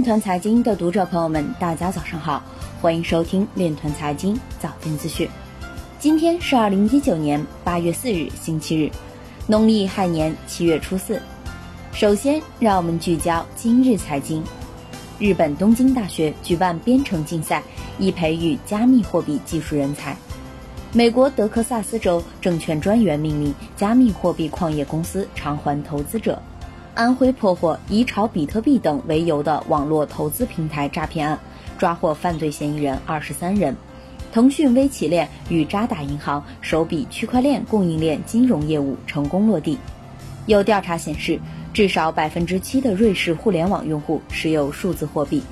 链团财经的读者朋友们，大家早上好，欢迎收听链团财经早间资讯。今天是二零一九年八月四日，星期日，农历亥年七月初四。首先，让我们聚焦今日财经。日本东京大学举办编程竞赛，以培育加密货币技术人才。美国德克萨斯州证券专员命令加密货币矿业公司偿还投资者。安徽破获以炒比特币等为由的网络投资平台诈骗案，抓获犯罪嫌疑人二十三人。腾讯微企链与渣打银行首笔区块链供应链金融业务成功落地。有调查显示，至少百分之七的瑞士互联网用户持有数字货币。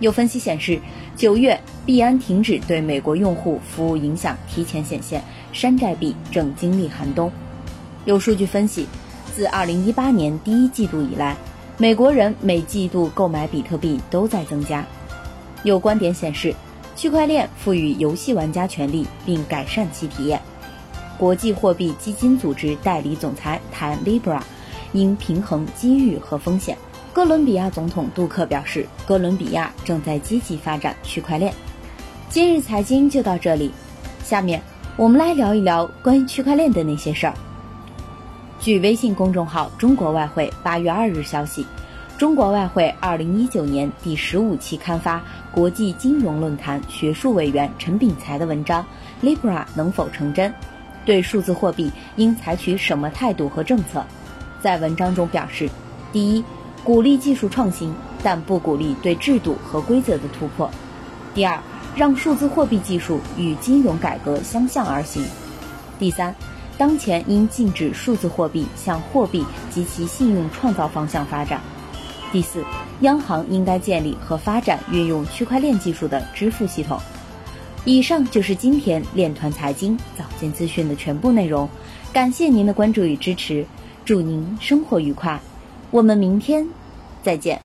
有分析显示，九月币安停止对美国用户服务影响提前显现，山寨币正经历寒冬。有数据分析。自2018年第一季度以来，美国人每季度购买比特币都在增加。有观点显示，区块链赋予游戏玩家权利并改善其体验。国际货币基金组织代理总裁谈 Libra，应平衡机遇和风险。哥伦比亚总统杜克表示，哥伦比亚正在积极发展区块链。今日财经就到这里，下面我们来聊一聊关于区块链的那些事儿。据微信公众号“中国外汇”八月二日消息，中国外汇二零一九年第十五期刊发国际金融论坛学术委员陈炳才的文章《Libra 能否成真？对数字货币应采取什么态度和政策》。在文章中表示，第一，鼓励技术创新，但不鼓励对制度和规则的突破；第二，让数字货币技术与金融改革相向而行；第三。当前应禁止数字货币向货币及其信用创造方向发展。第四，央行应该建立和发展运用区块链技术的支付系统。以上就是今天链团财经早间资讯的全部内容，感谢您的关注与支持，祝您生活愉快，我们明天再见。